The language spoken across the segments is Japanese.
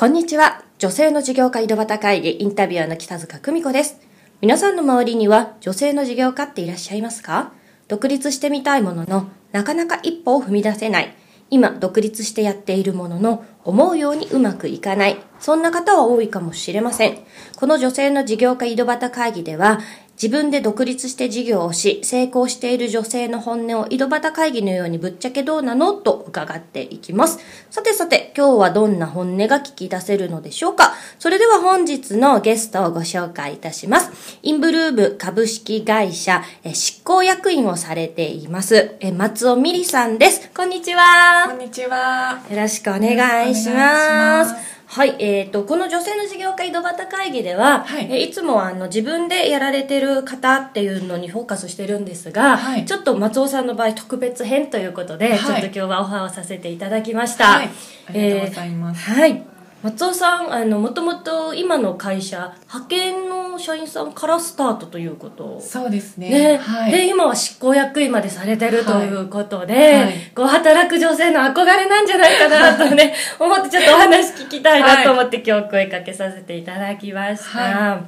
こんにちは。女性の事業家井戸端会議インタビュアーの北塚久美子です。皆さんの周りには女性の事業家っていらっしゃいますか？独立してみたいものの、なかなか一歩を踏み出せない。今、独立してやっているものの、思うようにうまくいかない。そんな方は多いかもしれません。この女性の事業家井戸端会議では、自分で独立して事業をし、成功している女性の本音を井戸端会議のようにぶっちゃけどうなのと伺っていきます。さてさて、今日はどんな本音が聞き出せるのでしょうかそれでは本日のゲストをご紹介いたします。インブルーム株式会社え執行役員をされています、え松尾美里さんです。こんにちは。こんにちは。よろしくお願いします。はい、えっ、と、この女性の事業家井戸端会議では、はい。えーいつもあの自分でやられてる方っていうのにフォーカスしてるんですが、はい。ちょっと松尾さんの場合特別編ということで、はい。ちょっと今日はオファーをさせていただきました。はい。ありがとうございます。えーはい。松尾さん、あの、もともと今の会社、派遣の社員さんからスタートということそうですね。ねはい。で今は執行役員までされてるとはいいうことで、はいこう働く女性の憧れなんじゃないかなとね 思ってちょっとお話聞きたいなと思って、今日声かけさせていただきました。は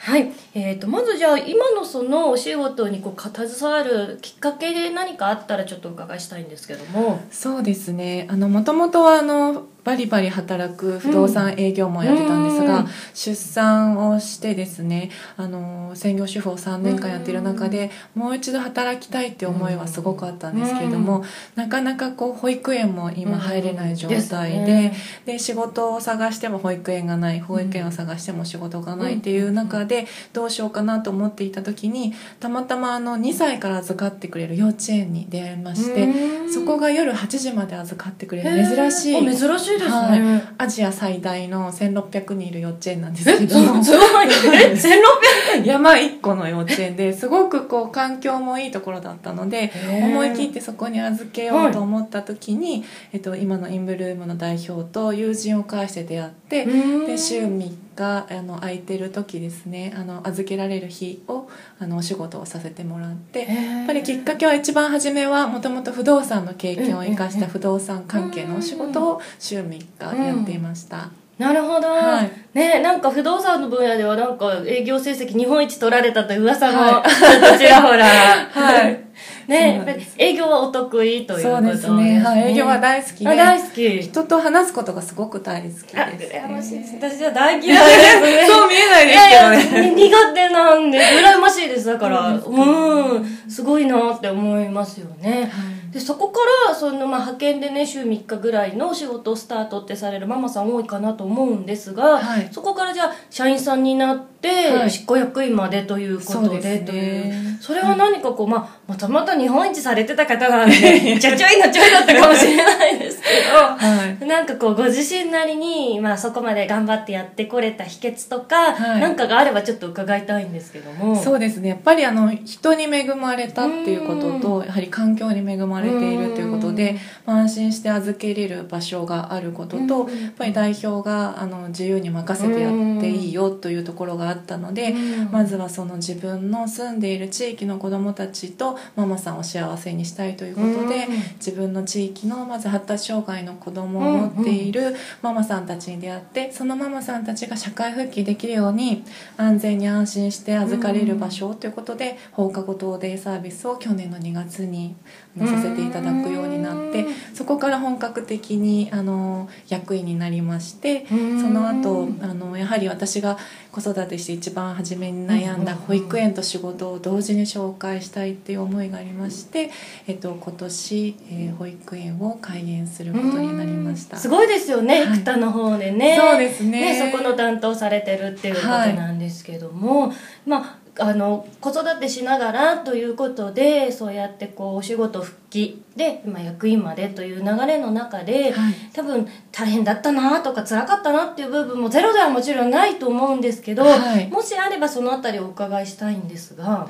はいいえー、とまずじゃあ今のそのお仕事にこう携わるきっかけで何かあったらちょっとお伺いしたいんですけどもそうですね。あの、もともとは、あの、バリバリ働く不動産営業もやってたんですが、うん。出産をしてですね、あの、専業主婦を3年間やっている中で、もう一度働きたいって思いはすごくあったんですけれども、なかなかこう、保育園も今入れない状態で、うんで仕事を探しても保育園がない保育園を探しても仕事がないっていう中でどうしようかなと思っていた時にたまたまあの2歳から預かってくれる幼稚園に出会いましてうん。そこが夜8時まで預かってくれる珍しい。あ珍しいですね、はい。アジア最大の1600人いる幼稚園なんですえけど。すすごいえ1600 山1個の幼稚園ですごくこう環境もいいところだったので思い切ってそこに預けようと思った時に、えっと、今のインブルームの代表と友人を介して出会ってうん。で週3日あの空いてる時ですね。あの預けられる日をあのお仕事をさせてもらって。やっぱりきっかけは一番初めはもともと不動産の経験を生かした不動産関係のお仕事を週3日やっていました、なるほど、はい。ねなんか不動産の分野ではなんか営業成績日本一取られたという噂も、はちょっとちらほら。はいね営業はお得意ということそうですね、はい、営業は大好きで。あ大好き。人と話すことがすごく大好きです、あね、羨ましいです。私は大嫌いですね。そう見えないいですけどやね苦手なんで羨ましいです。だからそうんすごいなって思いますよね、でそこからその、まあ、派遣でね週3日ぐらいの仕事をスタートってされるママさん多いかなと思うんですが、はい。そこからじゃあ社員さんになって、はい執行役員までということでという。それは何かこう、まあ、もともと日本一されてた方なんでちょちょいのちょいだったかもしれないですけどはい。なんかこうご自身なりに、まあ、そこまで頑張ってやってこれた秘訣とか、はい。なんかがあればちょっと伺いたいんですけども。そうですね。やっぱりあの人に恵まれたっていうこととやはり環境に恵まれているということでまあ安心して預けれる場所があることとうん。やっぱり代表があの自由に任せてやっていいよというところがあったのでうん。まずはその自分の住んでいる地域の子どもたちとママさんを幸せにしたいということでうん。自分の地域のまず発達障害の子どもを持っているママさんたちに出会ってそのママさんたちが社会復帰できるように安全に安心して預かれる場所ということで放課後等デイサービスを去年の2月にさせていただくようになってそこから本格的にあの役員になりましてその後あのやはり私が子育てして一番初めに悩んだ保育園と仕事を同時に紹介したいっていう思いがありまして、えっと、今年、えー保育園を開園することになりました。すごいですよね、はい。生田の方でね。そうですねそこの担当されてるっていうことなんですけども、まああの子育てしながらということでそうやってこうお仕事復帰で、まあ、役員までという流れの中で、はい多分大変だったなとか辛かったなっていう部分もゼロではもちろんないと思うんですけど、はいもしあればそのあたりをお伺いしたいんですが。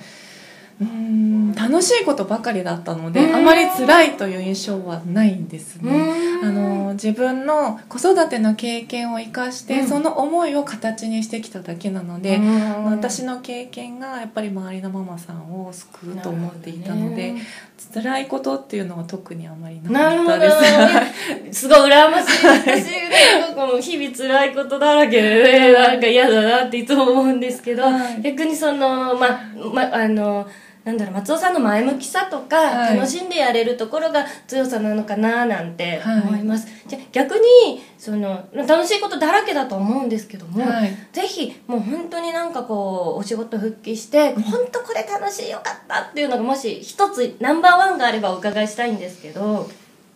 うーん楽しいことばかりだったのでうん。あまり辛いという印象はないんですね。うん。あの自分の子育ての経験を生かして、うん。その思いを形にしてきただけなので、うん。私の経験がやっぱり周りのママさんを救うと思っていたので、辛いことっていうのは特にあまりなかったです。すごい羨ましい。私ね僕も日々辛いことだらけでねなんか嫌だなっていつも思うんですけど、はい。逆にそのままあのなんだろう松尾さんの前向きさとか、はい。楽しんでやれるところが強さなのかななんてはい。思います、じゃあ逆にその楽しいことだらけだと思うんですけども、はい。ぜひもう本当になんかこうお仕事復帰して本当これ楽しいよかったっていうのがもし一つナンバーワンがあればお伺いしたいんですけど。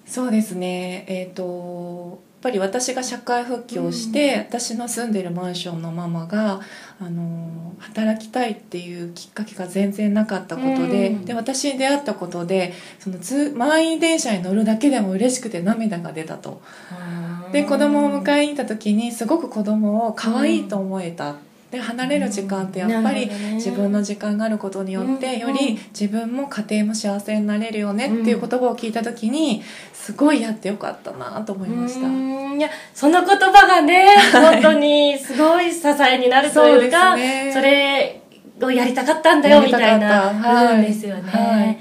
そうですね。えっ、とやっぱり私が社会復帰をして、私の住んでるマンションのママがあの働きたいっていうきっかけが全然なかったことで,、うん。で私に出会ったことでその通満員電車に乗るだけでも嬉しくて涙が出たと。で子供を迎えに行った時にすごく子供を可愛いと思えた、で離れる時間ってやっぱり自分の時間があることによってうんより自分も家庭も幸せになれるよねっていう言葉を聞いた時にすごいやってよかったなと思いました。いやその言葉がね 本当にすごい支えになるというかそね。それをやりたかったんだよみたいな部分ですよね。はいはい、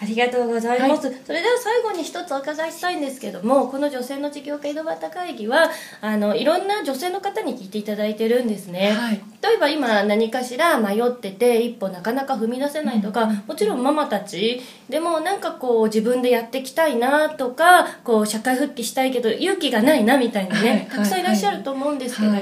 ありがとうございます、それでは最後に一つお伺いしたいんですけどもこの女性の事業家井戸端会議はあのいろんな女性の方に聞いていただいてるんですね、はい例えば今何かしら迷ってて一歩なかなか踏み出せないとか、もちろんママたちでもなんかこう自分でやっていきたいなとかこう社会復帰したいけど勇気がないなみたいなね、はいたくさんいらっしゃると思うんですけども、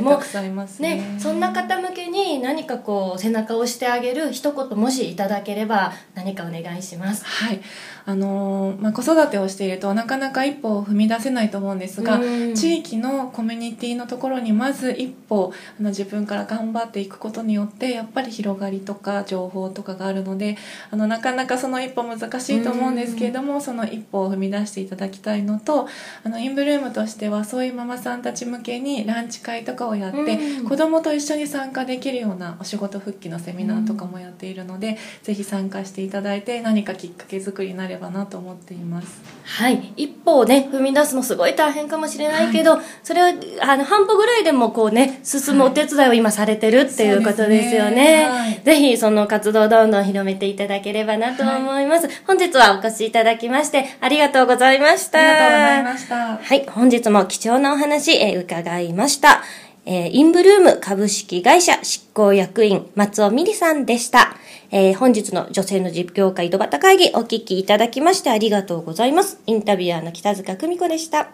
ね。ね、そんな方向けに何かこう背中を押してあげる一言もしいただければ何かお願いします。はいあのーまあ、子育てをしているとなかなか一歩を踏み出せないと思うんですが、うん。地域のコミュニティのところにまず一歩あの自分から頑張っていくことによってやっぱり広がりとか情報とかがあるのであのなかなかその一歩難しいと思うんですけれども、その一歩を踏み出していただきたいのとあのインブルームとしてはそういうママさんたち向けにランチ会とかをやって、うん。子供と一緒に参加できるようなお仕事復帰のセミナーとかもやっているので、ぜひ参加していただいて何かきっかけ作りになればなと思っています。はい、一歩をね踏み出すのすごい大変かもしれないけど、それをあの半歩ぐらいでもこうね進むお手伝いを今されてるっていうことですよね,、そうですね。はい。ぜひその活動をどんどん広めていただければなと思います、本日はお越しいただきましてありがとうございました。ありがとうございました。はい、本日も貴重なお話、えー伺いました。えーインブルーム株式会社執行役員松尾美里さんでした。えー本日の女性の実況会井戸端会議お聞きいただきましてありがとうございます。インタビュアーの北塚久美子でした。